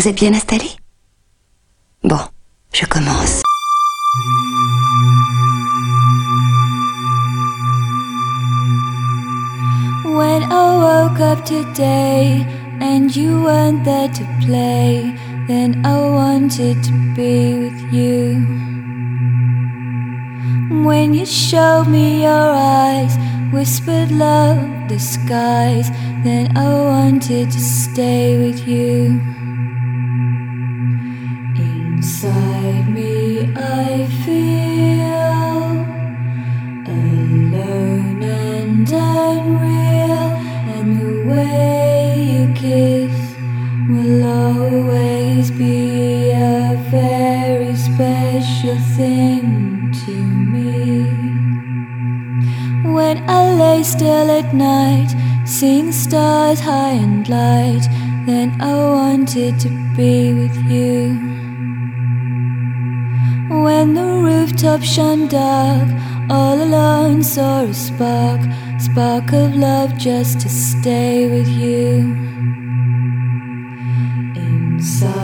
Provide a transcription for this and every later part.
Vous êtes bien installé Bon, je commence. When I woke up today and you weren't there to play, then I wanted to be with you. When you showed me your eyes, whispered love disguise, then I wanted to stay with you. To me. When I lay still at night, seeing stars high and light, then I wanted to be with you. When the rooftop shone dark, all alone saw a spark, spark of love just to stay with you. Inside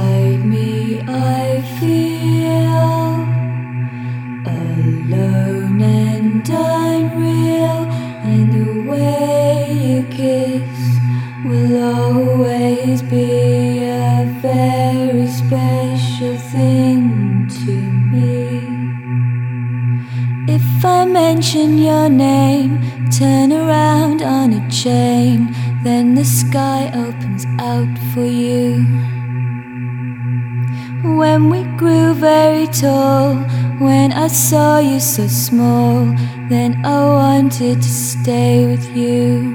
and unreal, and the way you kiss will always be a very special thing to me. If I mention your name, turn around on a chain, then the sky opens out for you. When we grew very tall, when I saw you so small, then I wanted to stay with you.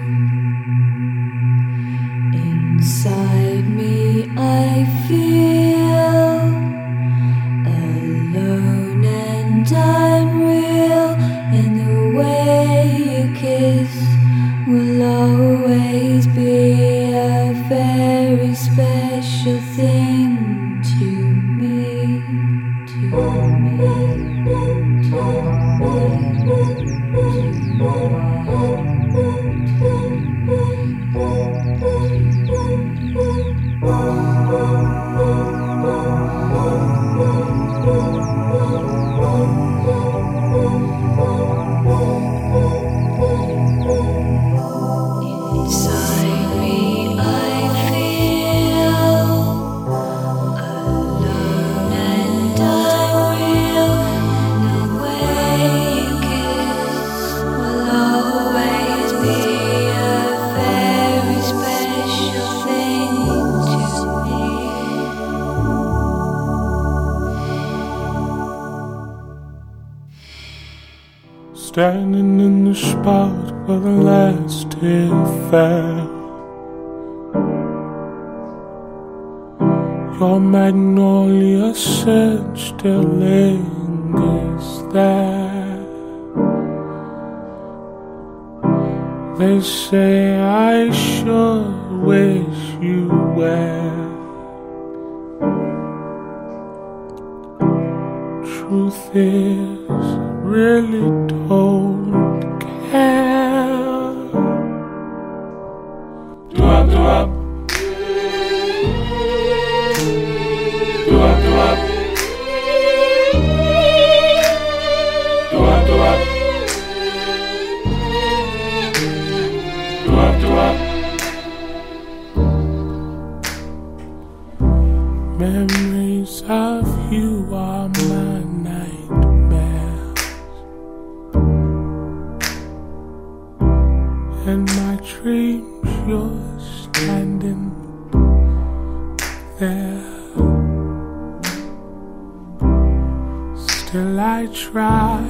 Do up, do up. Try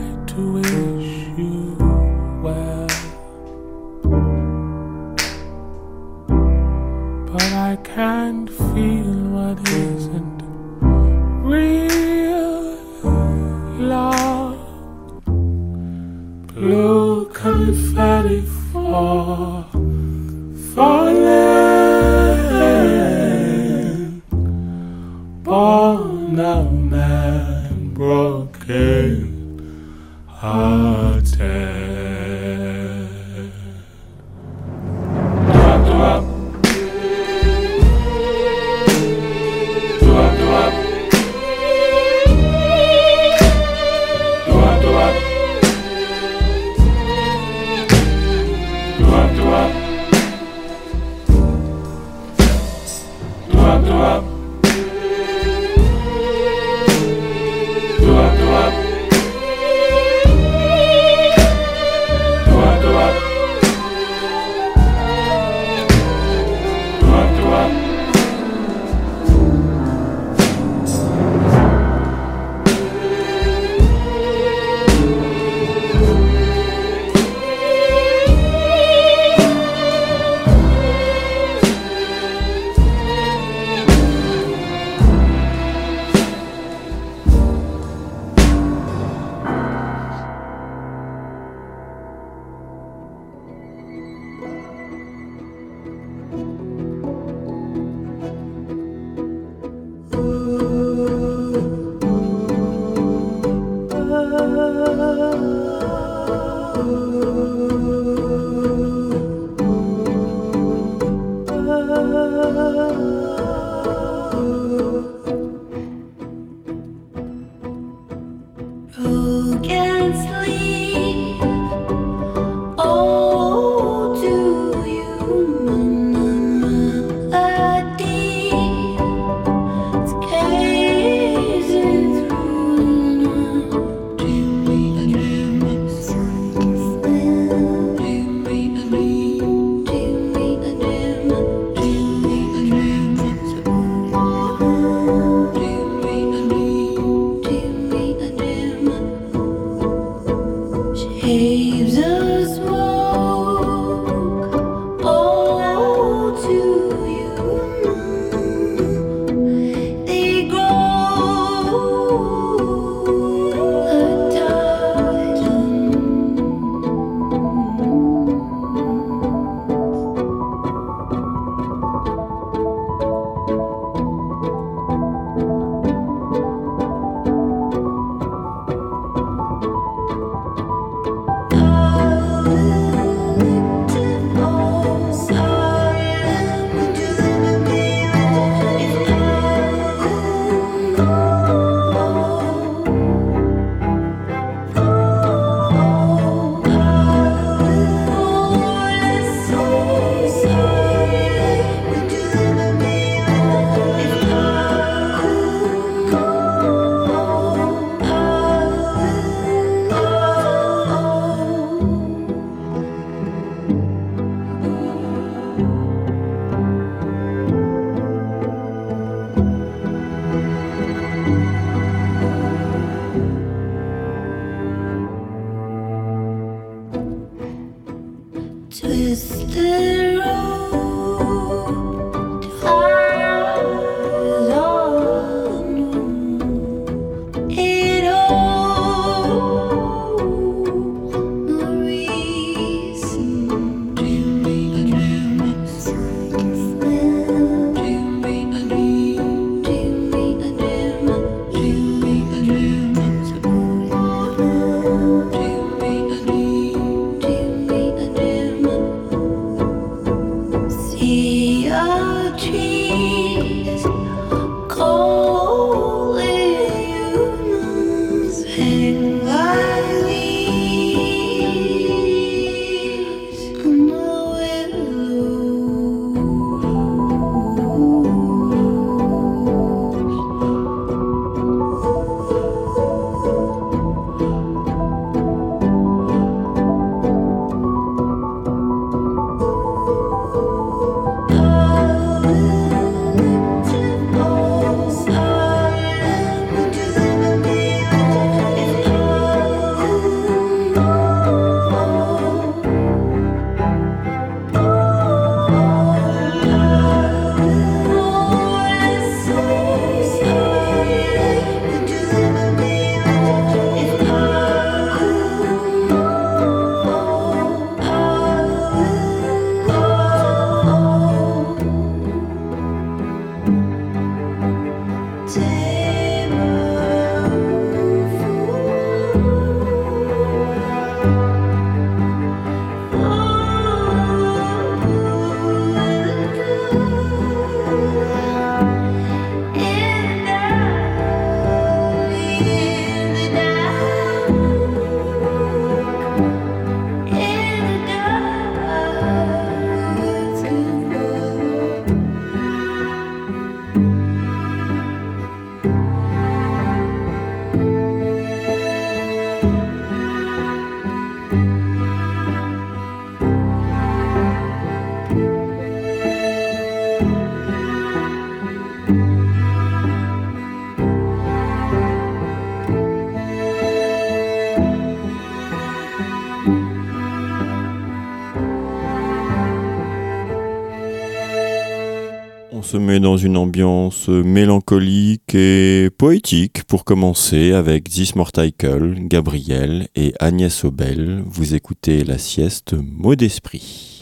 dans une ambiance mélancolique et poétique pour commencer avec This Morticle, Gabriel et Agnès Obel. Vous écoutez la sieste Mot d'esprit.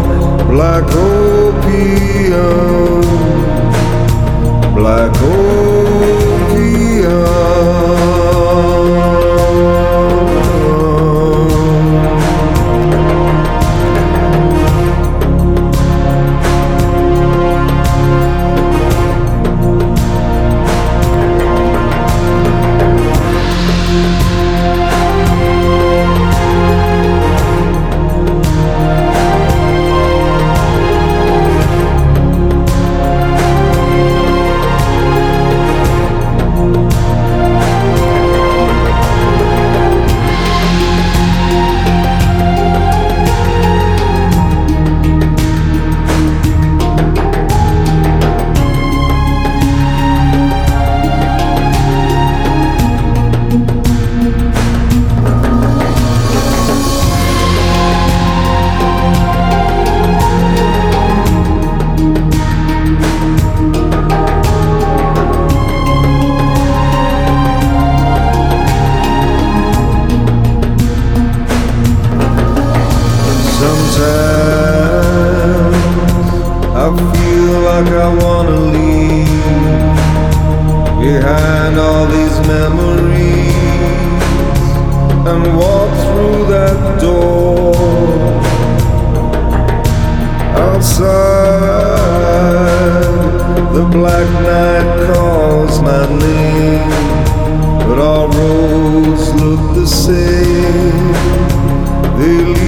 black opium, black opium. memories and walk through that door outside. The black night calls my name but our roads look the same. They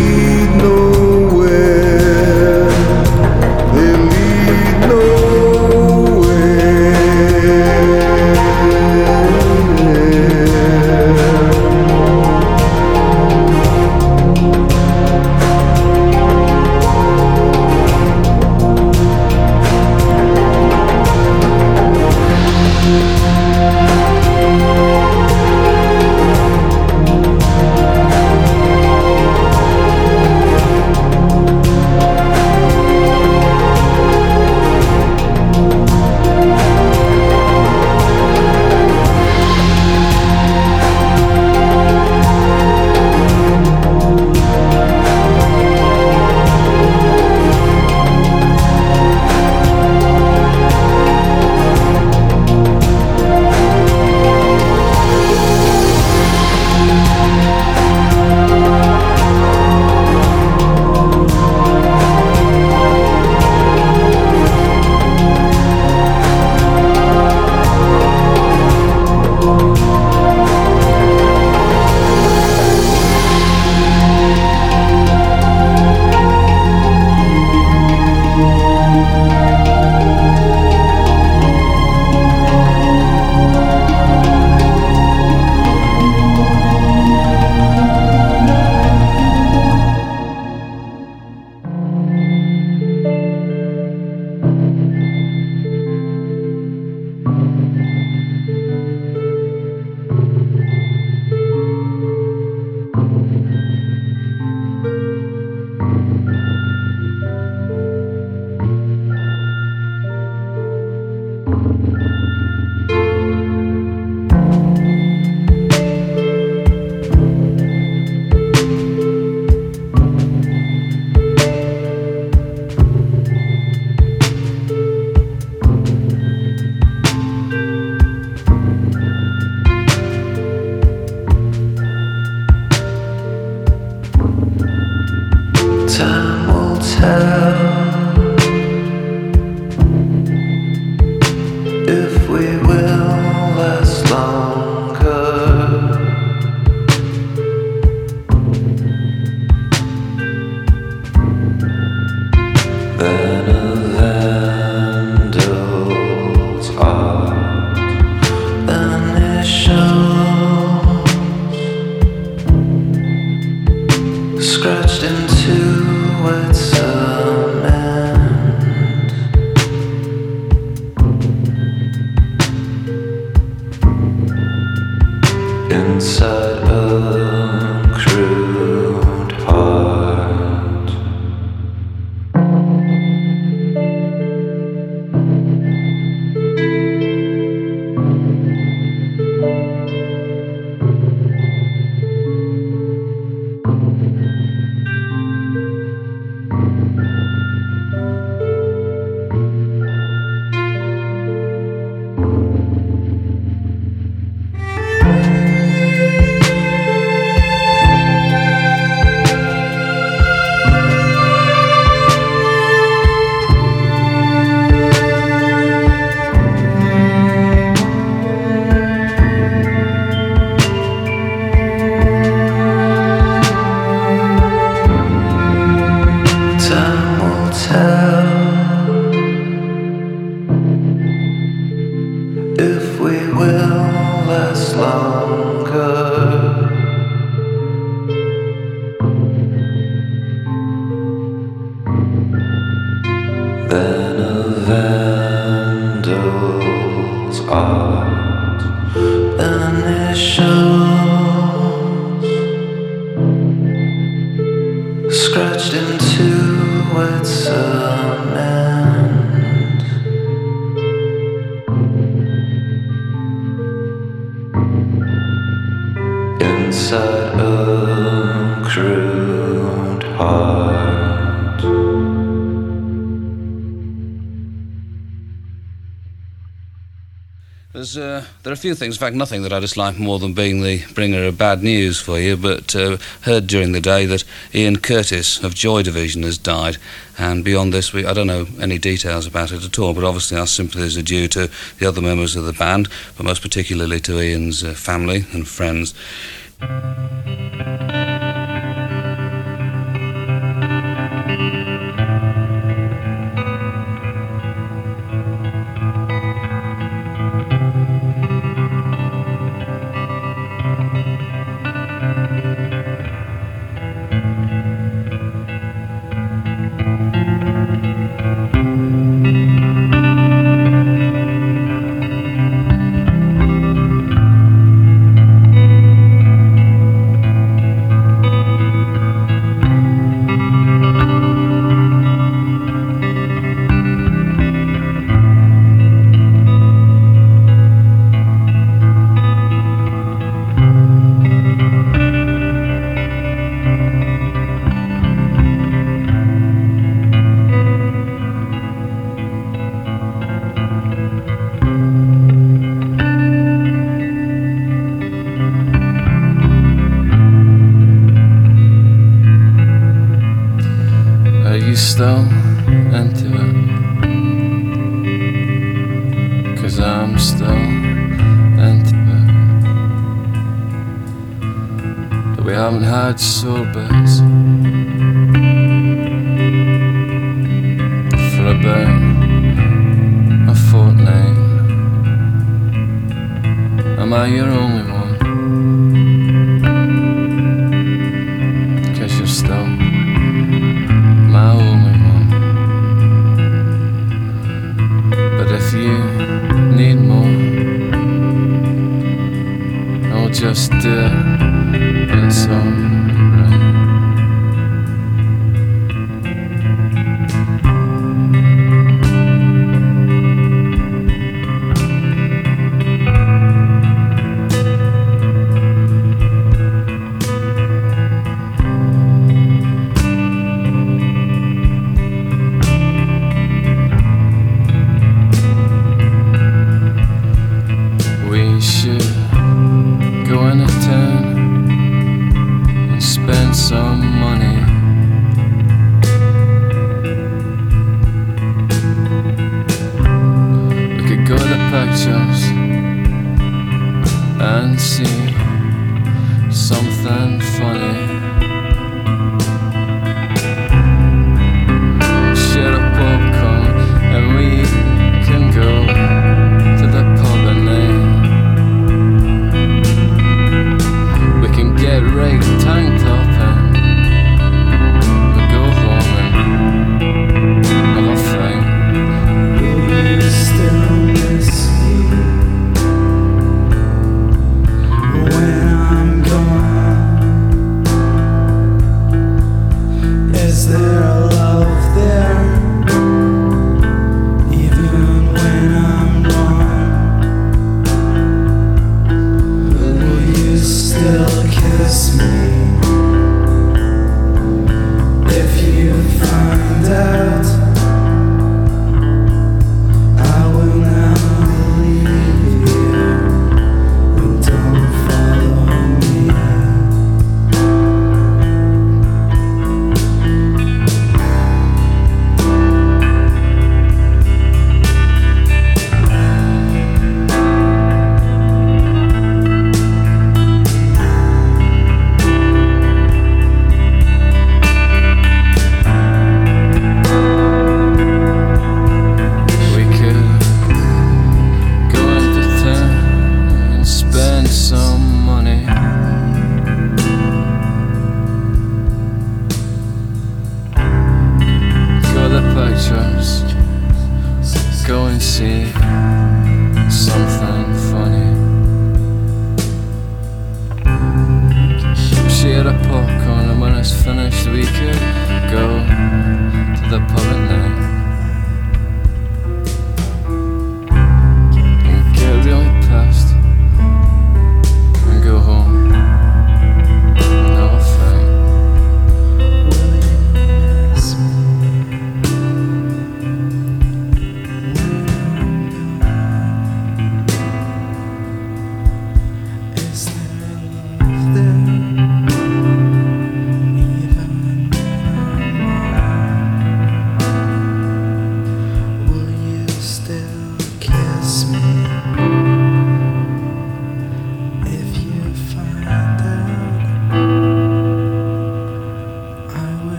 There are a few things, in fact, nothing that I dislike more than being the bringer of bad news for you, but uh, heard during the day that Ian Curtis of Joy Division has died. And beyond this, we, I don't know any details about it at all, but obviously our sympathies are due to the other members of the band, but most particularly to Ian's uh, family and friends.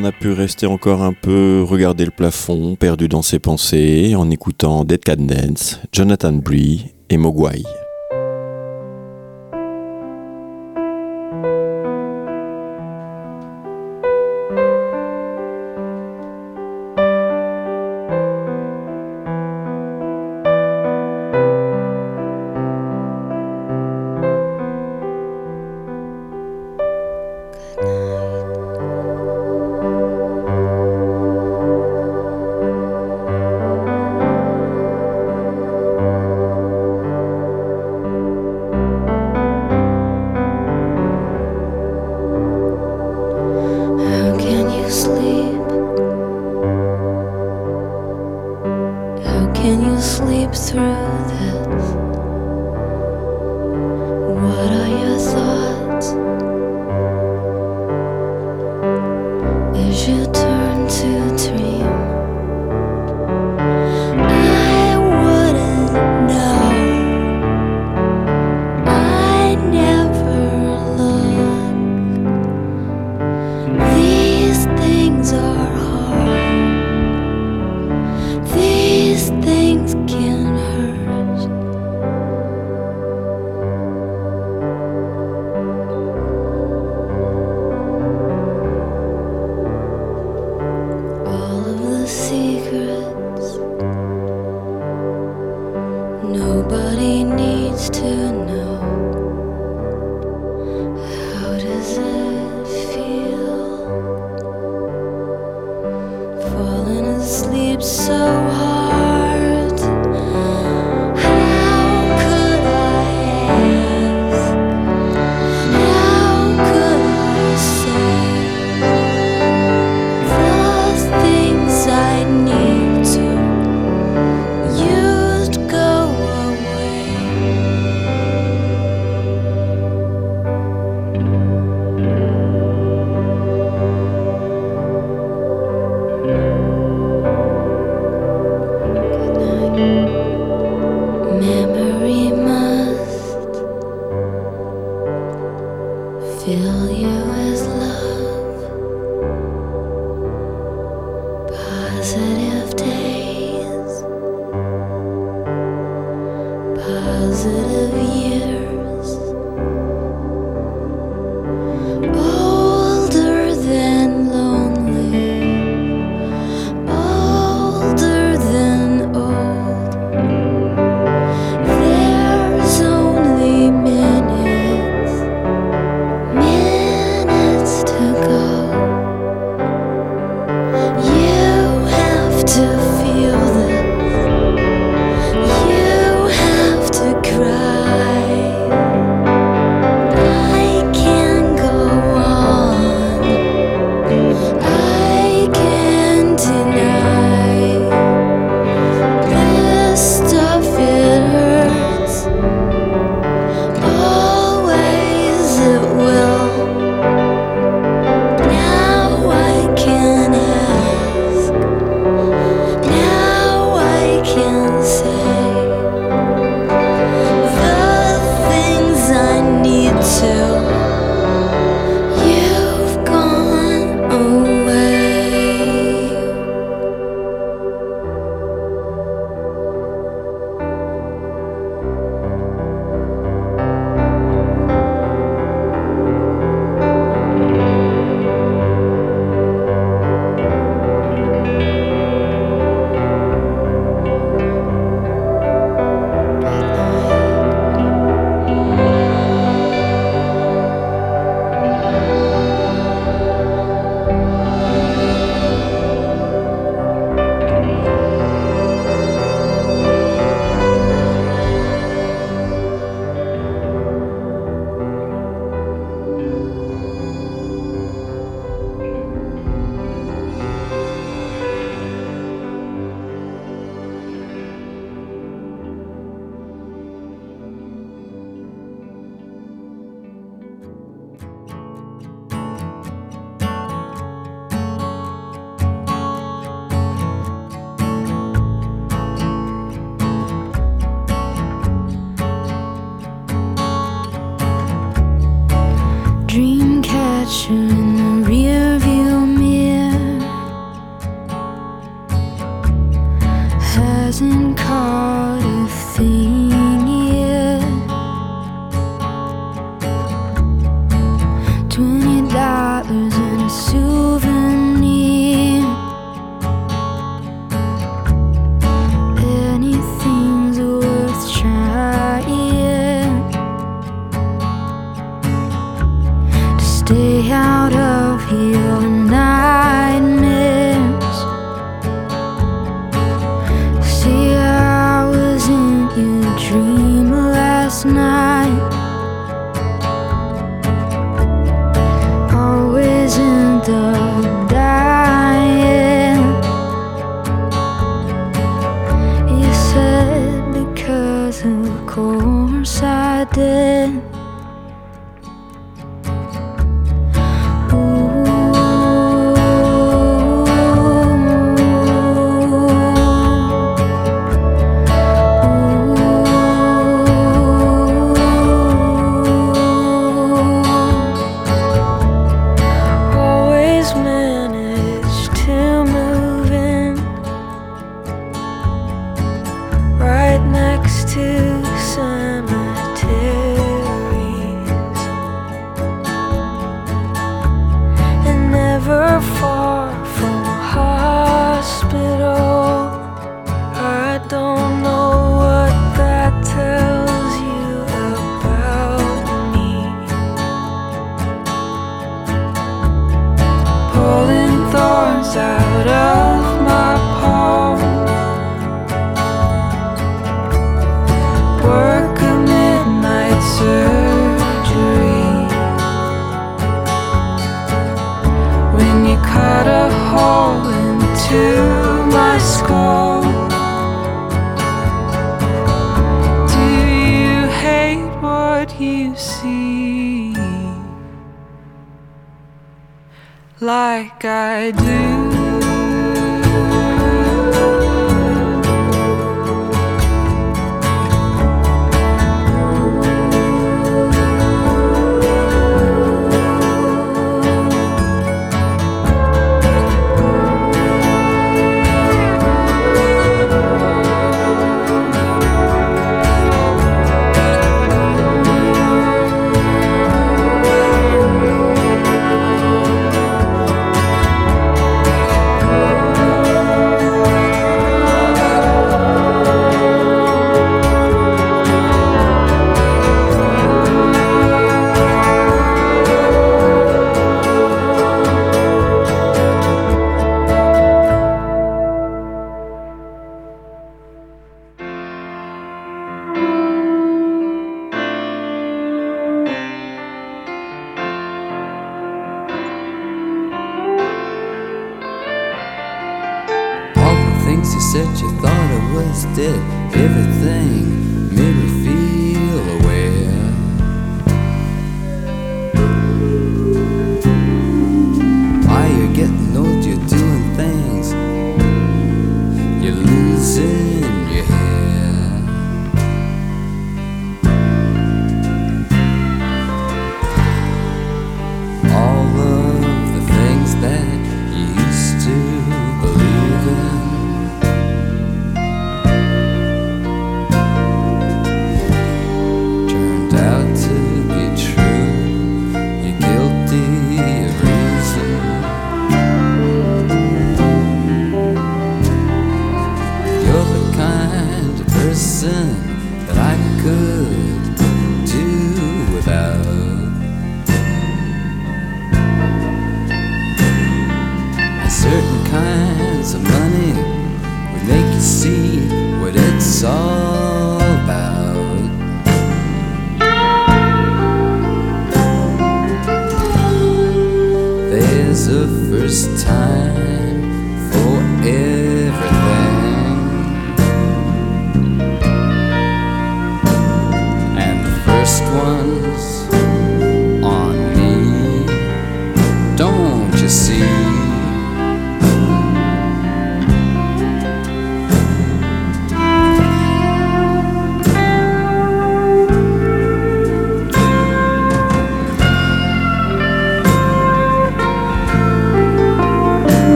on a pu rester encore un peu, regarder le plafond, perdu dans ses pensées, en écoutant Dead Cat Dance, Jonathan Bree et Mogwai.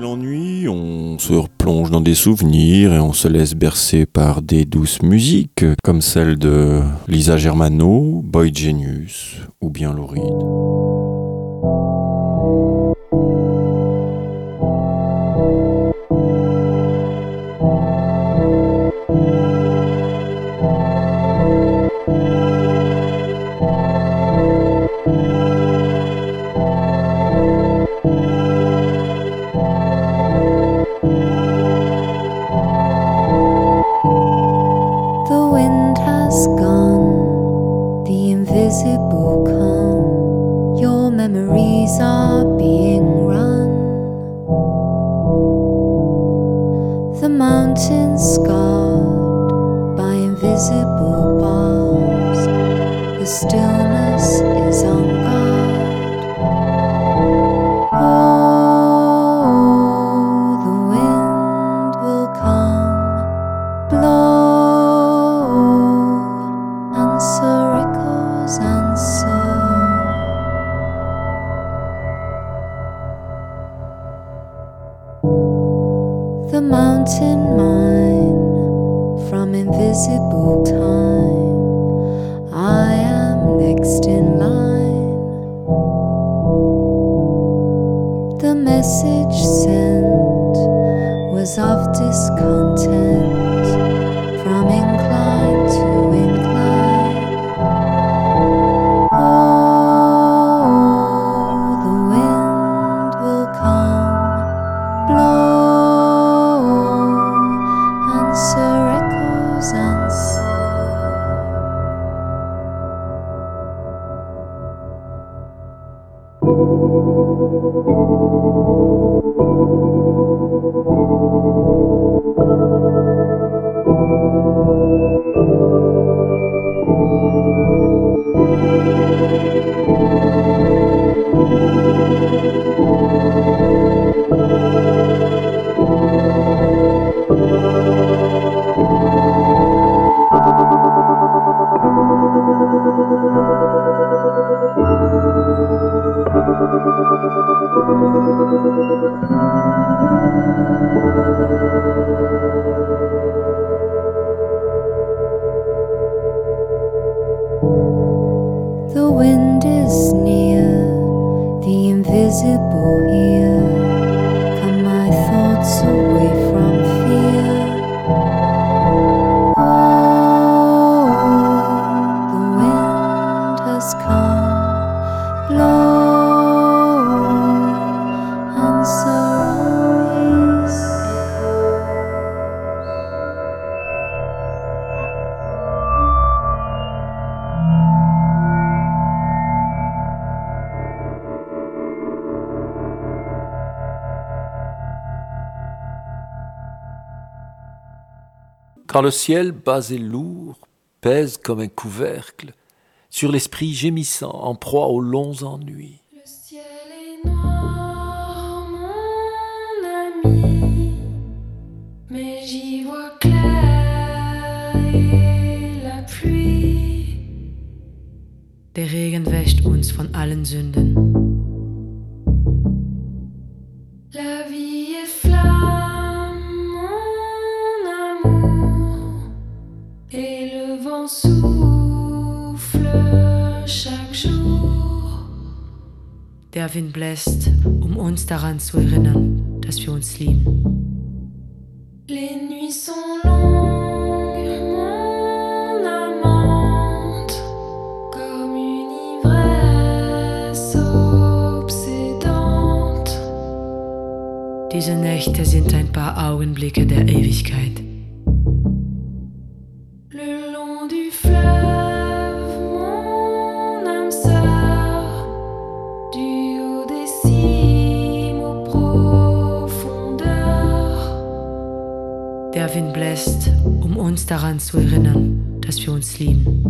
l'ennui, on se replonge dans des souvenirs et on se laisse bercer par des douces musiques comme celle de Lisa Germano, Boy Genius ou bien Lauride. Le ciel bas et lourd pèse comme un couvercle sur l'esprit gémissant en proie aux longs ennuis. Le ciel est noir, mon ami, mais j'y vois clair et la pluie. Der Regen wäscht uns von allen Sünden. Wind bläst, um uns daran zu erinnern, dass wir uns lieben. Les nuits sont longues. Diese Nächte sind ein paar Augenblicke der Ewigkeit. Daran zu erinnern, dass wir uns lieben.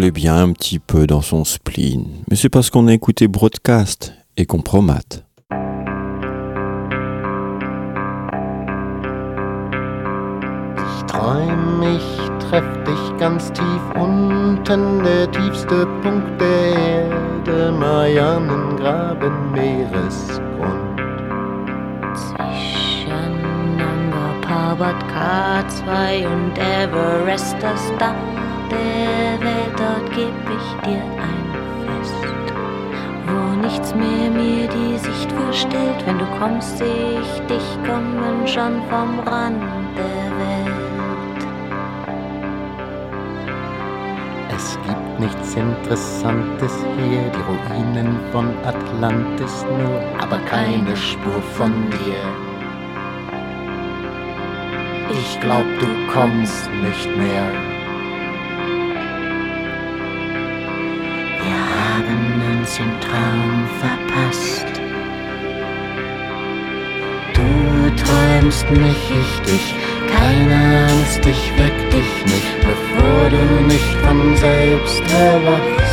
Complaît bien un petit peu dans son spleen, mais c'est parce qu'on a écouté Broadcast et qu'on promate. Ich träum, ich treff dich ganz tief unten, der tiefste Punkt der Erde, Marianengraben, Meeresgrund. Zwischen Nanga Parbat K2 und Everest das Dach der Welt, dort geb ich dir ein Fest. Wo nichts mehr mir die Sicht verstellt, wenn du kommst, seh ich dich kommen schon vom Rand der Welt. Es gibt nichts Interessantes hier, die Ruinen von Atlantis nur, aber keine Spur von dir. Ich glaub, du kommst nicht mehr. ganz im Traum verpasst. Du träumst mich, ich dich, keine Angst, ich weck dich nicht, bevor du nicht von selbst erwachst.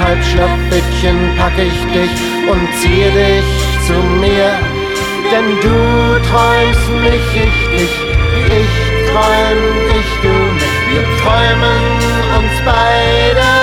Halbschlappbäckchen pack ich dich und ziehe dich zu mir. Denn du träumst mich, ich dich, ich träum dich, du mich. Wir träumen uns beide.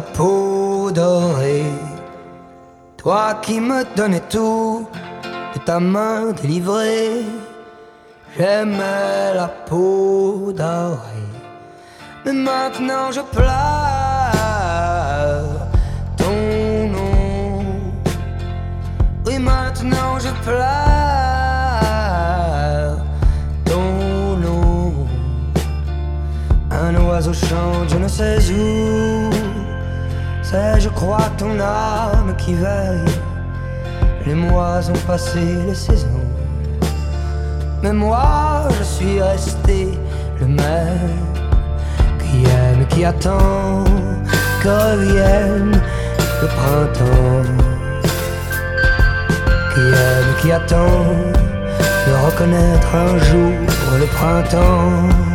Peau dorée, toi qui me donnais tout de ta main délivrée. J'aimais la peau dorée, mais maintenant je pleure ton nom. Oui, maintenant je pleure ton nom. Un oiseau chante, je ne sais où. C'est, je crois, ton âme qui veille. Les mois ont passé, les saisons. Mais moi, je suis resté le même qui aime, qui attend que revienne le printemps. Qui aime, qui attend de reconnaître un jour le printemps.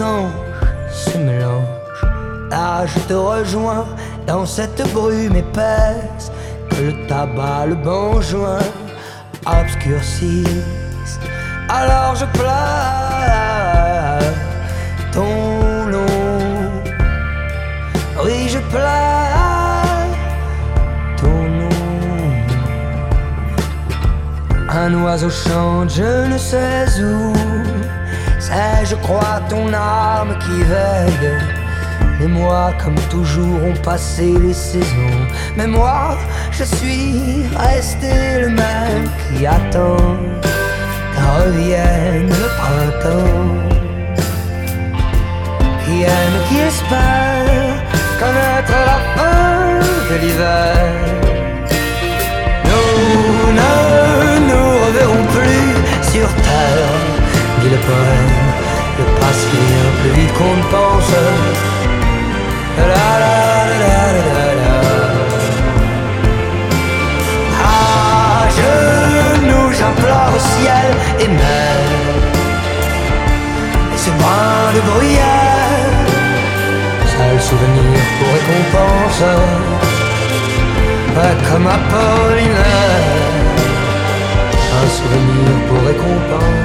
Anges se Là je te rejoins dans cette brume épaisse que le tabac, le banjoin obscurcissent. Alors je pleure ton nom, oui je pleure ton nom. Un oiseau chante, je ne sais où. C'est, je crois, ton âme qui veille. Les mois, comme toujours, ont passé les saisons. Mais moi, je suis resté le même qui attend qu'en revienne le printemps. Qui aime, qui espère connaître la fin de l'hiver. Nous ne nous reverrons plus sur terre, le poème. Le passé vient plus vite qu'on ne pense. La la la la. À genoux, j'implore ciel et mer. Et ce brin de bruyère, seul souvenir pour récompense. Ouais, comme Apollinaire, un souvenir pour récompense.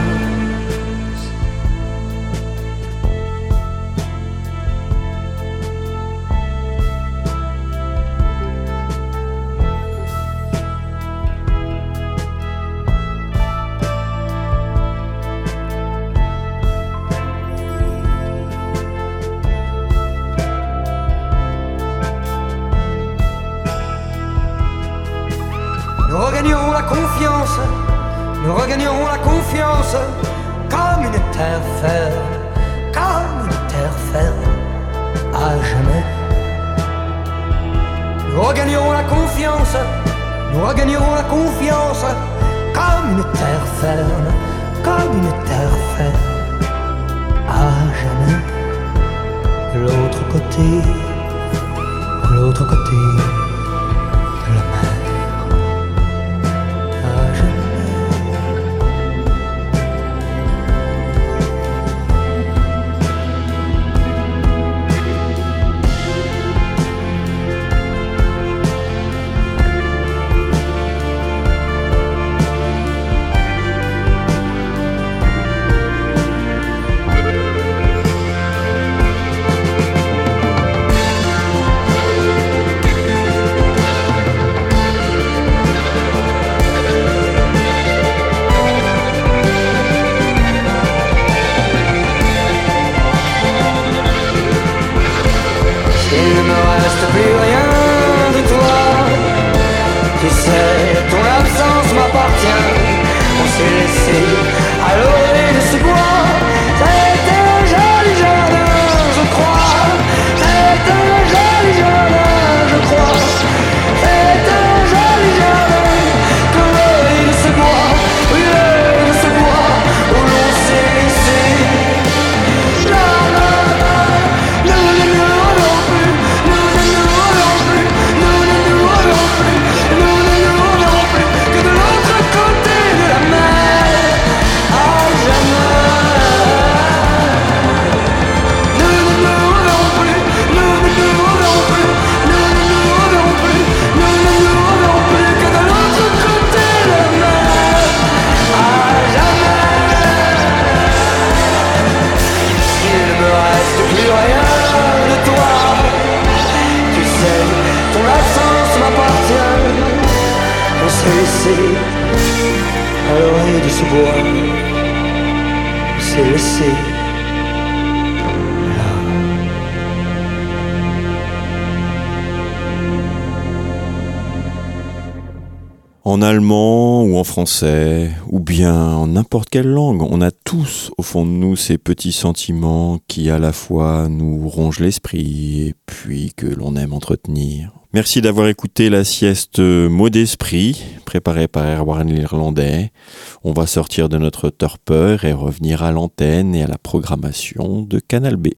ou bien en n'importe quelle langue, on a tous au fond de nous ces petits sentiments qui à la fois nous rongent l'esprit et puis que l'on aime entretenir. Merci d'avoir écouté la sieste Mot d'esprit préparée par Erwan l'Irlandais. On va sortir de notre torpeur et revenir à l'antenne et à la programmation de Canal B.